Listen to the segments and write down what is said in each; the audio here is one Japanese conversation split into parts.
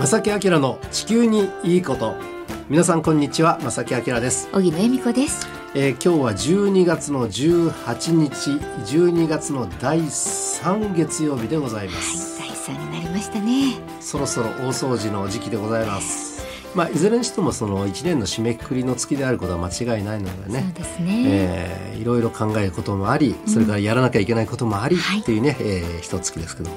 正木明の地球にいいこと。皆さんこんにちは正木明です、荻野恵美子です。えー、今日は12月の18日12月の第3月曜日でございます、はい第三になりましたね。そろそろ大掃除の時期でございますまあいずれにしてもその1年の締めくくりの月であることは間違いないのでね。えーいろいろ考えることもありそれからやらなきゃいけないこともあり、はい。っていうね、えー一月ですけども。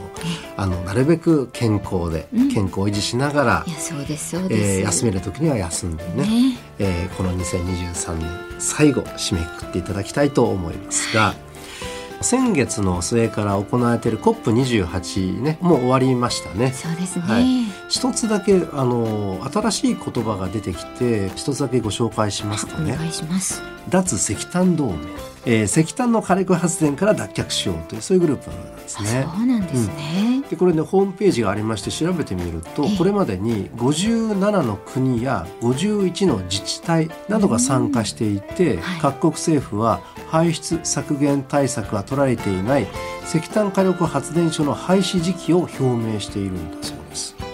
あのなるべく健康でうん。健康を維持しながらい、やそうですそうです、えー休める時には休んでね。ね。えーこの2023年最後締めくくっていただきたいと思いますが先月の末から行われている COP28 ねもう終わりましたね。そうですね、はい一つだけあの新しい言葉が出てきて一つだけご紹介しますとね。お願いします。脱石炭同盟、えー石炭の火力発電から脱却しようというそういうグループなんですあね。そうなんですね、でこれねホームページがありまして調べてみるとええ。これまでに57の国や51の自治体などが参加していて、はい。各国政府は排出削減対策が取られていない石炭火力発電所の廃止時期を表明しているんだそう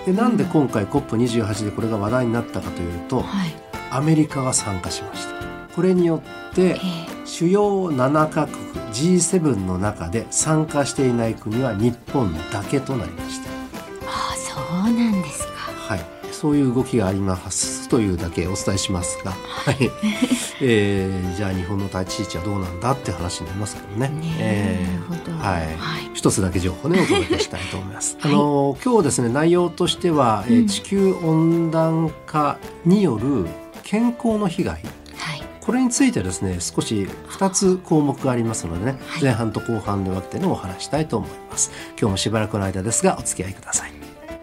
でなんで今回 COP28 でこれが話題になったかというとはい。アメリカが参加しました。これによってえー主要7カ国 G7 の中で参加していない国は日本だけとなりました。あそうなんですか。はい、そういう動きがありますというだけお伝えしますが、はい。えーじゃあ日本の立ち位置はどうなんだって話になりますけどね。ねえーなるほど。はい。はい一つだけ情報ねお届けしたいと思います。はいあの今日ですね内容としては、えーうん地球温暖化による健康の被害はいこれについてですね少し2つ項目がありますのでね、はい前半と後半で分けてねお話したいと思います。今日もしばらくの間ですがお付き合いください。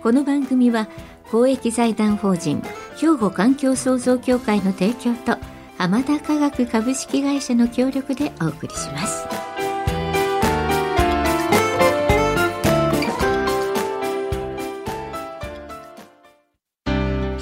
この番組は公益財団法人兵庫環境創造協会の提供と浜田科学株式会社の協力でお送りします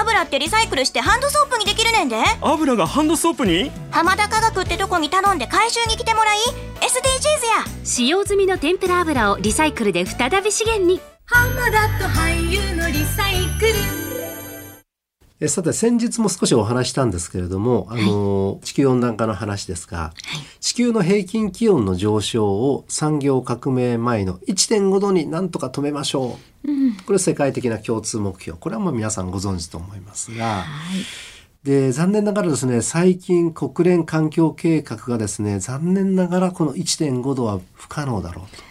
油ってリサイクルしてハンドソープにできるねんで。油がハンドソープに？浜田科学ってとこに頼んで回収に来てもらい SDGs や。使用済みの天ぷら油をリサイクルで再び資源に。えさて先日も少しお話ししたんですけれども、あの地球温暖化の話ですが、地球の平均気温の上昇を産業革命前の1.5度になんとか止めましょう、これ世界的な共通目標。これはもう皆さんご存知と思いますが、で残念ながらですね最近国連環境計画がですね残念ながらこの1.5度は不可能だろうと。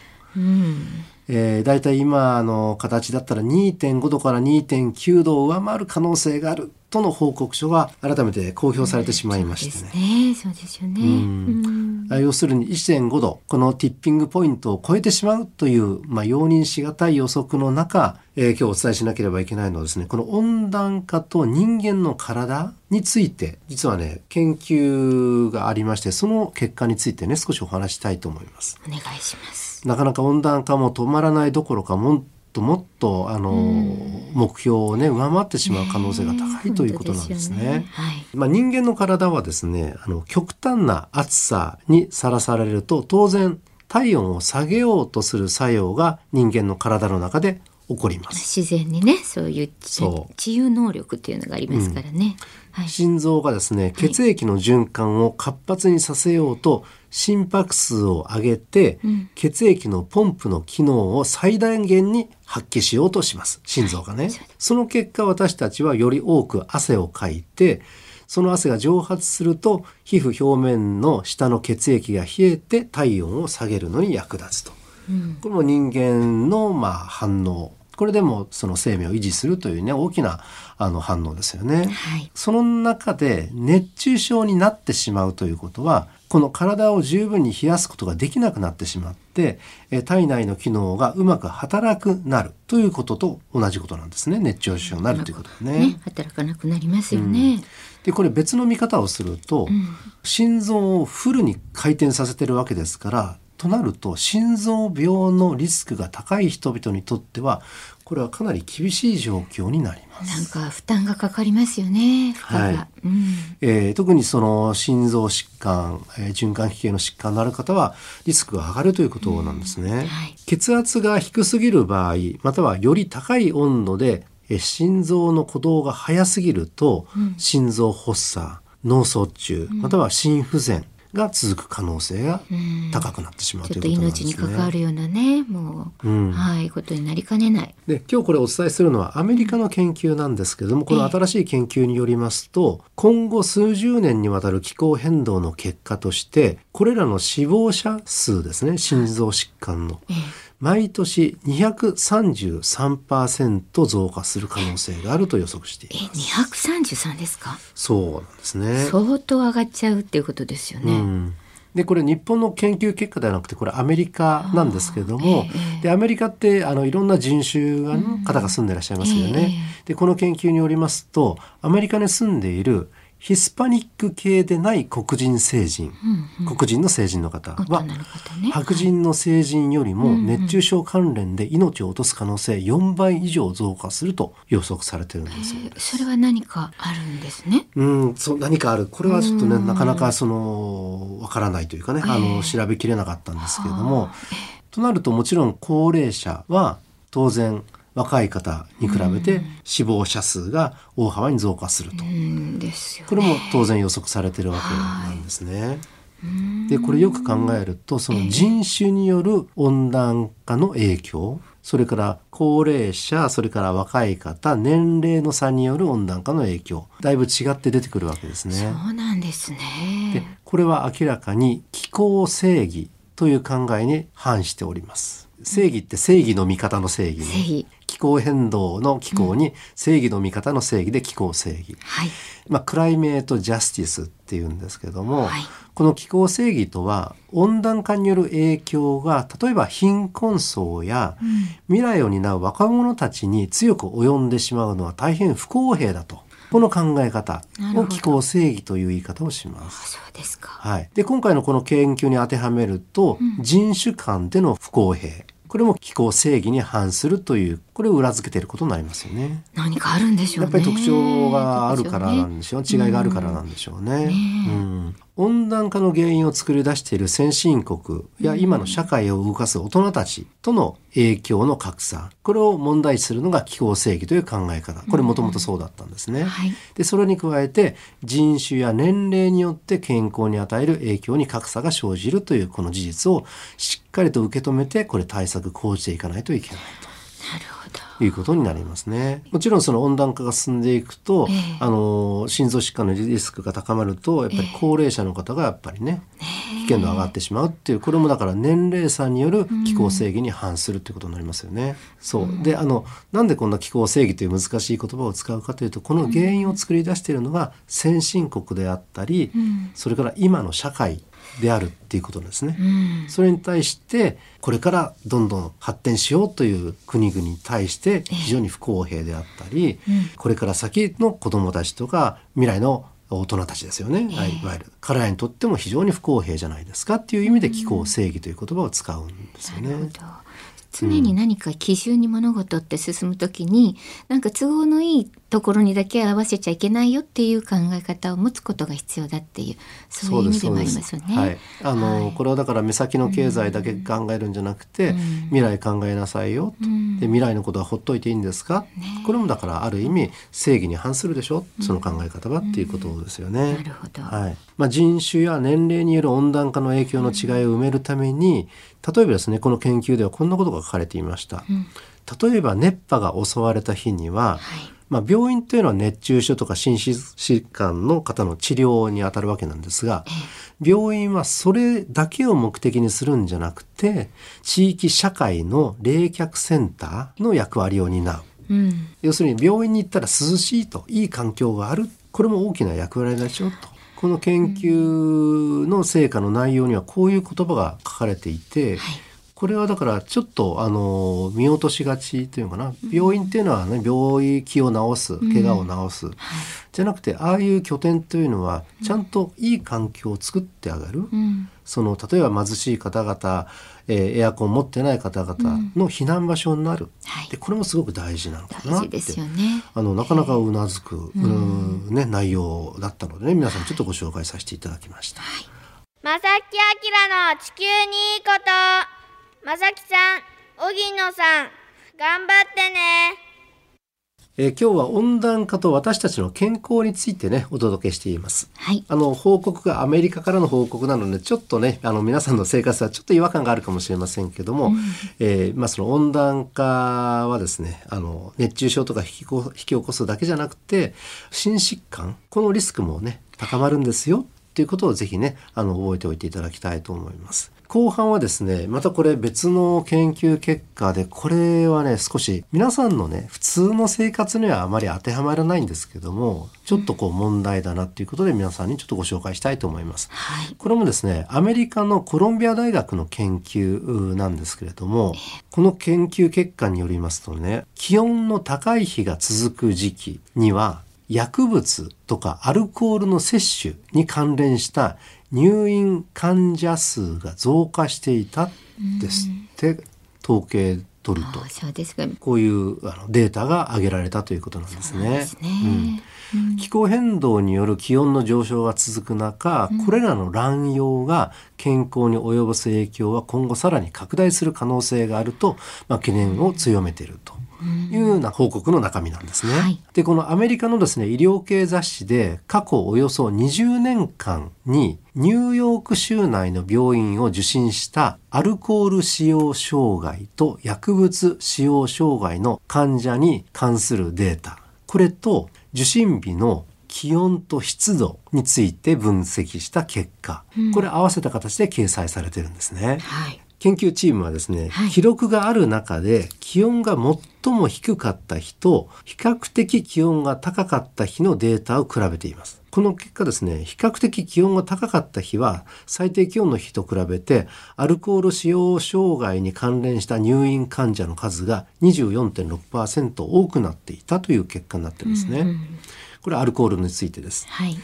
えー、大体今の形だったら2.5度から2.9度を上回る可能性があるとの報告書が改めて公表されてしまいましてね。ねそうですよねうんあ要するに1.5度このティッピングポイントを超えてしまうという、まあ、容認しがたい予測の中、えー今日お伝えしなければいけないのはですねこの温暖化と人間の体について実はね研究がありましてその結果についてね少しお話したいと思います。お願いしますなかなか温暖化も止まらないどころかもっともっとあの、目標をね上回ってしまう可能性が高いということなんですね。本当よはい。まあ、人間の体はですねあの極端な暑さにさらされると当然体温を下げようとする作用が人間の体の中で起こります。自然にねそういうそう。治癒能力っていうのがありますからね、はい。心臓がですね血液の循環を活発にさせようと心拍数を上げて、血液のポンプの機能を最大限に発揮しようとします。心臓がね、その結果私たちはより多く汗をかいてその汗が蒸発すると皮膚表面の下の血液が冷えて体温を下げるのに役立つと、これも人間のまあ反応これでもその生命を維持するというね大きなあの反応ですよね。はい。その中で熱中症になってしまうということはこの体を十分に冷やすことができなくなってしまってえー体内の機能がうまく働くなるということと同じことなんですね熱中症になるということね。ね、働かなくなりますよね。でこれ別の見方をすると、心臓をフルに回転させてるわけですからとなると心臓病のリスクが高い人々にとってはこれはかなり厳しい状況になります。なんか負担がかかりますよね。はいうん。えー特にその心臓疾患、えー循環器系の疾患のある方はリスクが上がるということなんですね。はい血圧が低すぎる場合またはより高い温度でえー心臓の鼓動が速すぎると、心臓発作脳卒中または心不全が続く可能性が高くなってしまうとちょっということなんですね。命に関わるようなね、もう、うん。はい、ことになりかねない。で今日これお伝えするのはアメリカの研究なんですけれどもこの新しい研究によりますと今後数十年にわたる気候変動の結果としてこれらの死亡者数ですね心臓疾患の。ええ毎年233%増加する可能性があると予測していえ、ます。233ですか、そうなんですね。相当上がっちゃうっていうことですよね。うんでこれ日本の研究結果ではなくてこれアメリカなんですけれども、ええでアメリカってあのいろんな人種がの方が住んでいらっしゃいますよね。でこの研究によりますとアメリカに住んでいるヒスパニック系でない黒人成人、黒人の成人の方はね。白人の成人よりも熱中症関連で命を落とす可能性4倍以上増加すると予測されてるんですよ。それは何かあるんですね？うん、そう何かある。これはちょっとねなかなかそのわからないというかね、あの調べきれなかったんですけれども、となるともちろん高齢者は当然若い方に比べて死亡者数が大幅に増加すると、ね。これも当然予測されてるわけなんですね。でこれよく考えるとその人種による温暖化の影響それから高齢者それから若い方年齢の差による温暖化の影響だいぶ違って出てくるわけですね。そうなんですでね。これは明らかに気候正義という考えに反しております。正義って正義の味方の正義ね。正義。気候変動の気候に正義の味方の正義で気候正義。はい。まあ、クライメートジャスティスっていうんですけども、はい。この気候正義とは温暖化による影響が例えば貧困層や未来を担う若者たちに強く及んでしまうのは大変不公平だとこの考え方を気候正義という言い方をします。そうですか。はい、で今回のこの研究に当てはめると、人種間での不公平これも気候正義に反するというこれを裏付けていることになりますよね。何かあるんでしょうね。やっぱり特徴があるからなんでしょう、違いがあるからなんでしょうね。ねえうん温暖化の原因を作り出している先進国や今の社会を動かす大人たちとの影響の格差これを問題視するのが気候正義という考え方これもともとそうだったんですね。はいでそれに加えて人種や年齢によって健康に与える影響に格差が生じるというこの事実をしっかりと受け止めてこれ対策講じていかないといけないと。なるほど。いうことになりますね。もちろんその温暖化が進んでいくと、ええ。あの心臓疾患のリスクが高まるとやっぱり高齢者の方がやっぱりね、危険度上がってしまうっていうこれもだから年齢差による気候正義に反するっていうことになりますよね。そう。であのなんでこんな気候正義という難しい言葉を使うかというとこの原因を作り出しているのが先進国であったり、それから今の社会であるっていうことですね。うん。それに対してこれからどんどん発展しようという国々に対して非常に不公平であったり、これから先の子どもたちとか未来の大人たちですよね、はいいわゆる。彼らにとっても非常に不公平じゃないですかっていう意味で気候正義という言葉を使うんですよね。常に何か基準に物事って進むときに、なんか都合のいいところにだけ合わせちゃいけないよっていう考え方を持つことが必要だっていうそういう意味でもありますよね。はい、あの、はい。これはだから目先の経済だけ考えるんじゃなくて、未来考えなさいよ。と、で未来のことはほっといていいんですか、これもだからある意味正義に反するでしょ、その考え方はっていうことですよね。なるほど。はい。まあ、人種や年齢による温暖化の影響の違いを埋めるために例えばですねこの研究ではこんなことが書かれていました。例えば熱波が襲われた日には、まあ、病院というのは熱中症とか心疾疾患の方の治療にあたるわけなんですが、病院はそれだけを目的にするんじゃなくて地域社会の冷却センターの役割を担う。うん。要するに病院に行ったら涼しいといい環境がある。これも大きな役割でしょと。この研究の成果の内容にはこういう言葉が書かれていて、これはだからちょっとあの見落としがちというのかな。病院っていうのはね病気を治す怪我を治す、じゃなくてああいう拠点というのはちゃんといい環境を作ってあげる、うん。その例えば貧しい方々、えーエアコン持ってない方々の避難場所になる、はい。でこれもすごく大事なのかなって。ね。あのなかなかうなずく、うん。ね、内容だったのでね皆さんちょっとご紹介させていただきました。まさきあきらの地球にい。いことまさきさん荻野さん頑張ってねえー今日は温暖化と私たちの健康についてねお届けしています。はい。あの報告がアメリカからの報告なのでちょっとねあの皆さんの生活はちょっと違和感があるかもしれませんけども、えーまあ、その温暖化はですねあの熱中症とか引きこ引き起こすだけじゃなくて心疾患このリスクもね高まるんですよっていうことをぜひねあの覚えておいていただきたいと思います。後半はですねまたこれ別の研究結果でこれはね少し皆さんのね普通の生活にはあまり当てはまらないんですけどもちょっとこう問題だなっていうことで皆さんにちょっとご紹介したいと思います。はい。これもですねアメリカのコロンビア大学の研究なんですけれどもこの研究結果によりますとね気温の高い日が続く時期には薬物とかアルコールの摂取に関連した入院患者数が増加していたですって統計取ると。こういうあのデータが挙げられたということなんですね。ですね。うん気候変動による気温の上昇が続く中、これらの乱用が健康に及ぼす影響は今後さらに拡大する可能性があると、まあ、懸念を強めていると。いうような報告の中身なんですね。はいでこのアメリカのですね医療系雑誌で過去およそ20年間にニューヨーク州内の病院を受診したアルコール使用障害と薬物使用障害の患者に関するデータこれと受診日の気温と湿度について分析した結果、これ合わせた形で掲載されてるんですね。はい。研究チームはですね、はい記録がある中で気温が最も低かった日と比較的気温が高かった日のデータを比べています。この結果ですね、比較的気温が高かった日は最低気温の日と比べてアルコール使用障害に関連した入院患者の数が24.6%多くなっていたという結果になってるんですね。これはアルコールについてです。はい。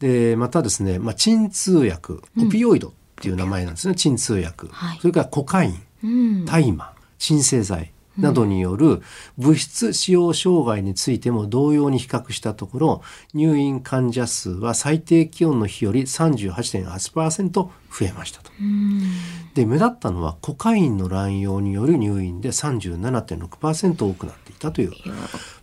でまたですね、まあ、鎮痛薬オピオイドっていう名前なんですね、鎮痛薬、はい。それからコカイン。うん。大麻鎮静剤などによる物質使用障害についても同様に比較したところ入院患者数は最低気温の日より38.8%増えましたと。で目立ったのはコカインの乱用による入院で37.6%多くなっていたという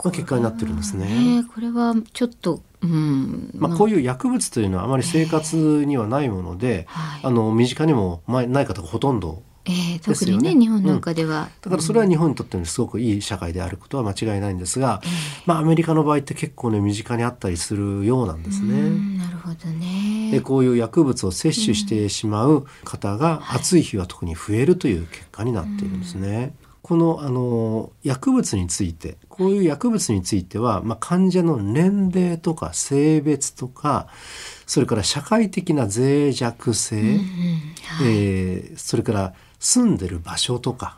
まあ結果になってるんですね。ねこれはちょっと、うん。まあ、こういう薬物というのはあまり生活にはないもので、はいあの身近にもまあない方がほとんどえー、特にね日本なんかでは、だからそれは日本にとってのすごくいい社会であることは間違いないんですが、まあアメリカの場合って結構ね身近にあったりするようなんですうね。んなるほどね。でこういう薬物を摂取してしまう方が暑い。日は特に増えるという結果になっているんですね。このあの薬物についてこういう薬物については、まあ、患者の年齢とか性別とかそれから社会的な脆弱性、えーそれから住んでる場所とか、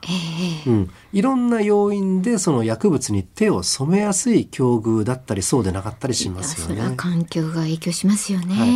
うん、いろんな要因でその薬物に手を染めやすい境遇だったりそうでなかったりしますよね。環境が影響しますよね。はい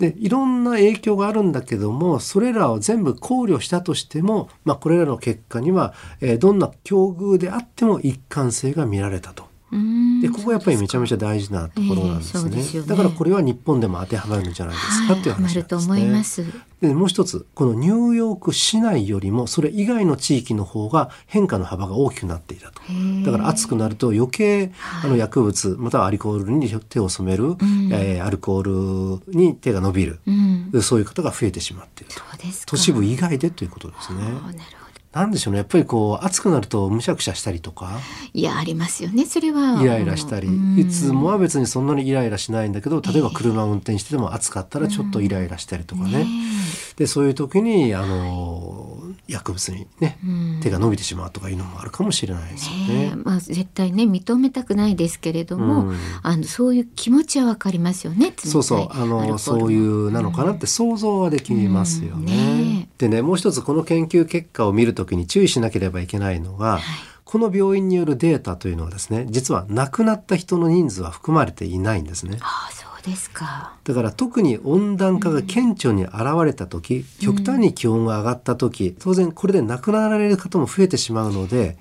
でいろんな影響があるんだけどもそれらを全部考慮したとしても、まあ、これらの結果には、えーどんな境遇であっても一貫性が見られたと。うんでここがやっぱりめちゃめちゃ大事なところなんですええそうね,、ですよね。だからこれは日本でも当てはまるんじゃないですかっていう話なんですね。ると思います。でもう一つこのニューヨーク市内よりもそれ以外の地域の方が変化の幅が大きくなっていたと。だから暑くなると余計あの薬物またはアルコールに手を染める、えーアルコールに手が伸びる、うん、そういう方が増えてしまっていると。都市部以外でということですね。あなんでしょうね。やっぱりこう暑くなるとむしゃくしゃしたりとか。いやありますよね。それは。イライラしたり、うん。いつもは別にそんなにイライラしないんだけど例えば車を運転してても暑かったらちょっとイライラしたりとかね,、でそういう時にあの、薬物にね、うん。手が伸びてしまうとかいうのもあるかもしれないですよね。ね。え。まあ、絶対ね認めたくないですけれども、うん。あのそういう気持ちはわかりますよねそうそう。あのそういうなのかなって想像はできますよね。うん。ねでねもう一つこの研究結果を見るときに注意しなければいけないのが、この病院によるデータというのはですね実は亡くなった人の人数は含まれていないんですね。ああそうですかだから特に温暖化が顕著に現れた時、極端に気温が上がった時当然これで亡くなられる方も増えてしまうので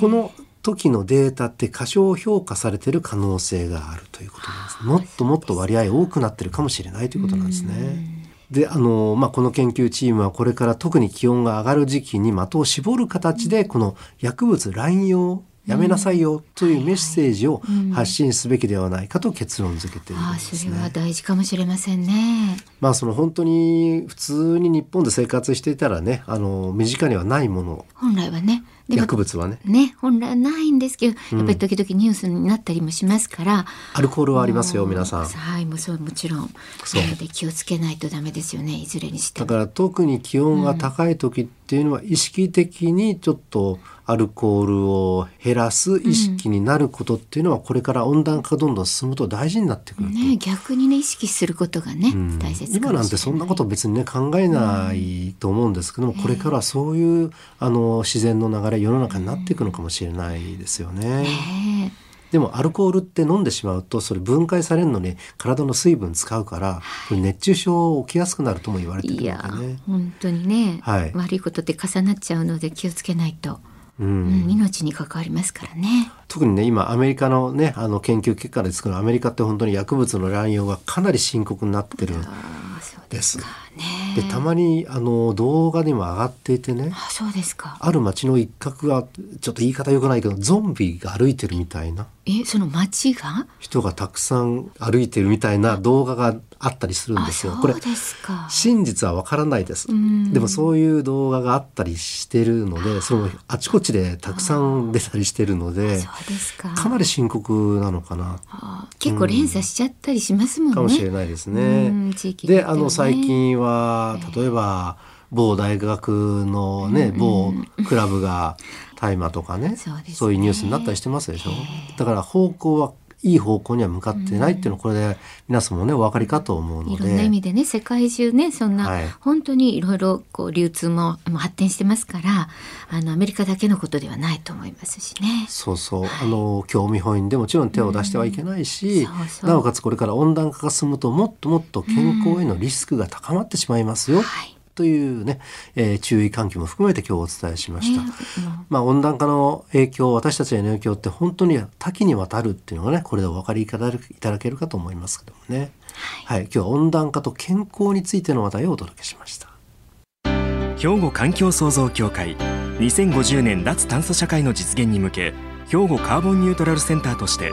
この時のデータって過小評価されてる可能性があるということなんです。もっともっと割合多くなってるかもしれないということなんですね。であの、まあ、この研究チームはこれから特に気温が上がる時期に的を絞る形でこの薬物乱用やめなさいよというメッセージを発信すべきではないかと結論付けているんですね。それは大事かもしれませんね。まあその本当に普通に日本で生活していたらねあの身近にはないもの。本来はね。薬物はね。ね本来はないんですけどやっぱり時々ニュースになったりもしますから、アルコールはありますよ皆さん。はいもうそうもちろんそう。で気をつけないとダメですよね。いずれにしても。だから特に気温が高い時っていうのは意識的にちょっとアルコールを減らす意識になることっていうのはこれから温暖化がどんどん進むと大事になってくると。ね逆にね意識することがね、うん。大切今なんてそんなこと別にね考えないと思うんですけども、これからはそういうあの自然の流れ世の中になっていくのかもしれないですよね。ねでもアルコールって飲んでしまうとそれ分解されるのに体の水分使うから熱中症起きやすくなるとも言われてるのでいやね。本当にね、はい。悪いことって重なっちゃうので気をつけないと、うん、命に関わりますからね。特にね今アメリカのねあの研究結果ですけどアメリカって本当に薬物の乱用がかなり深刻になってるんでです。でたまにあの動画にも上がっていてねあそうですか。ある街の一角がちょっと言い方良くないけどゾンビが歩いてるみたいなえその町が？人がたくさん歩いてるみたいな動画があったりするんあですよ。そうですか。真実はわからないですん。でもそういう動画があったりしてるので、そのあちこちでたくさん出たりしてるので、そうですか。かなり深刻なのかなあ結構連鎖しちゃったりしますもんね。かもしれないですうねん地。域によってで、あの最近は例えば某大学のね、某クラブが大麻とかね、そうですねそういうニュースになったりしてますでしょ。だから方向はいい方向には向かってないっていうのはこれで皆さんもねお分かりかと思うので。いろんな意味でね世界中ねそんな、はい。本当にいろいろこう流通も発展してますからあのアメリカだけのことではないと思いますしね。そうそう、あの興味本位でもちろん手を出してはいけないし、そうそう。なおかつこれから温暖化が進むともっともっと健康へのリスクが高まってしまいますよ、はいというね、えー注意喚起も含めて今日お伝えしました。ねまあ温暖化の影響私たちへの影響って本当に多岐にわたるっていうのがねこれでお分かりいただけいただけるかと思いますけどもね。はい、今日は温暖化と健康についての話題をお届けしました。兵庫環境創造協会2050年脱炭素社会の実現に向け兵庫カーボンニュートラルセンターとして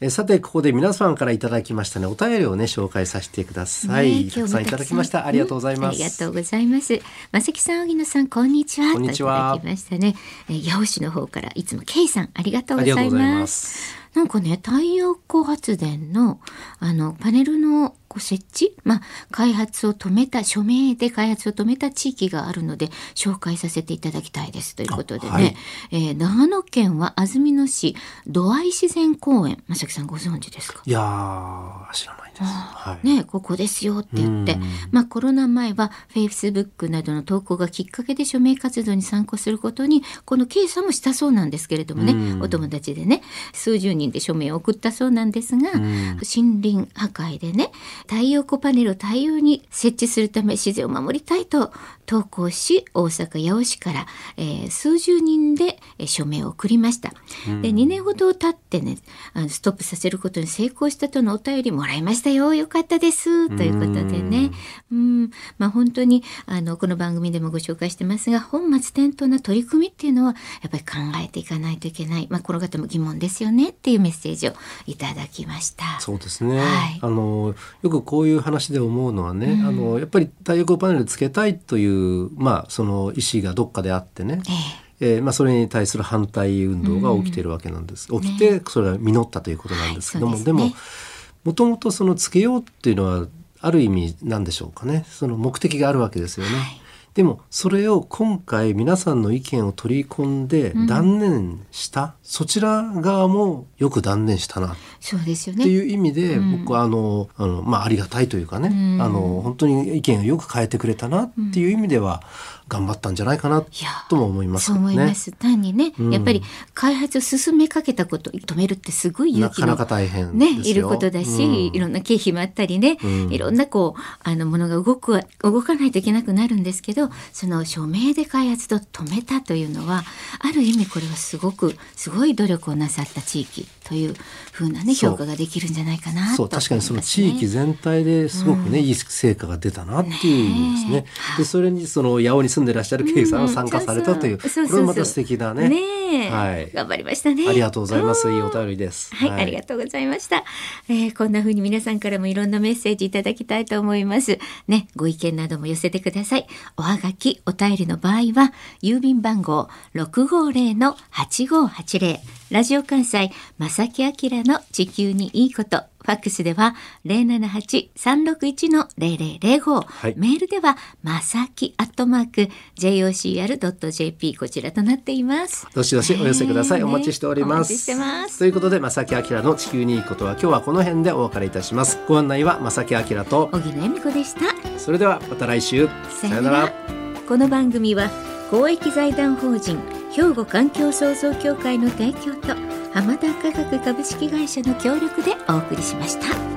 えーさてここで皆さんからいただきましたねお便りをね紹介させてください、ねたくさんいただきましたありがとうございます、ありがとうございます。まさきさん、荻野さん、こんにちは。こんにちはといただきましたね。えー、八尾市の方から、いつもケイさん、ありがとうあございりがとうございま。すなんかね、太陽光発電の、あの、パネルのこう設置、まあ、開発を止めた、署名で開発を止めた地域があるので、紹介させていただきたいです。ということでね、あはい。えー長野県は安曇野市、土合自然公園。まさきさんご存知ですか？いやー知らないです。はい、ね、ここですよって言って。うん、まあコロナ前はフェイスブックなどの投稿がきっかけで署名活動に参加することに、この K さんもしたそうなんですけれどもね、うん。お友達でね、数十人で署名を送ったそうなんですが、ん。森林破壊でね、太陽光パネルを大量に設置するため自然を守りたいと投稿し大阪八尾市から、えー数十人でえー署名を送りました。で2年ほど経ってねあのストップさせることに成功したとのお便りもらいましたよ。よかったです。ということでね。うん。まあ本当にあのこの番組でもご紹介してますが本末転倒な取り組みっていうのはやっぱり考えていかないといけない、まあ、この方も疑問ですよねっていうメッセージをいただきました。そうですね、はい。あのよくこういう話で思うのはね、あのやっぱり太陽光パネルつけたいという、まあ、その意思がどっかであってね、えーまあ、それに対する反対運動が起きているわけなんです、起きてそれが実ったということなんですけども、はいですね。でももともとそのつけようっていうのはある意味なんでしょうかね。その目的があるわけですよね。でもそれを今回皆さんの意見を取り込んで断念した、そちら側もよく断念したな。そうですよね。っていう意味で、僕はあのあの、まあ、ありがたいというかね、うん。あの本当に意見をよく変えてくれたなっていう意味では、頑張ったんじゃないかなとも思いますそう。思います。単にね、うん。やっぱり開発を進めかけたことを止めるってすごい勇気のなかなか大変ね、いることだし、うん。いろんな経費もあったりね、うん。いろんなこう、あのものが動くわ、動かないといけなくなるんですけど、その署名で開発を止めたというのは、ある意味これはすごく、すごい努力をなさった地域というふうなね、評価ができるんじゃないかなとそう。確かにその地域全体ですごくね、いい成果が出たなっていう意味ですね。でそれにその八尾に住んでらっしゃるケイさんが参加されたという、これもまた素敵だね。ねえ、はい頑張りましたね。ありがとうございます。うんいいお便りです。はい、ありがとうございました。えーこんな風に皆さんからもいろんなメッセージいただきたいと思います。ね、ご意見なども寄せてください。おはがき、お便りの場合は、郵便番号650-8580、ラジオ関西、正木明の地球にいいこと、ファックスでは078-361-0005、はいメールでは、まさきアットマーク、jocr.jp こちらとなっています。どしどしお寄せください。ねお待ちしております。お待ちしてますということで、正木明の地球にいいことは今日はこの辺でお別れいたします。ご案内は正木明と、小木野恵美子でした。それではまた来週。さよならこの番組は公益財団法人兵庫環境創造協会の提供と浜田科学株式会社の協力でお送りしました。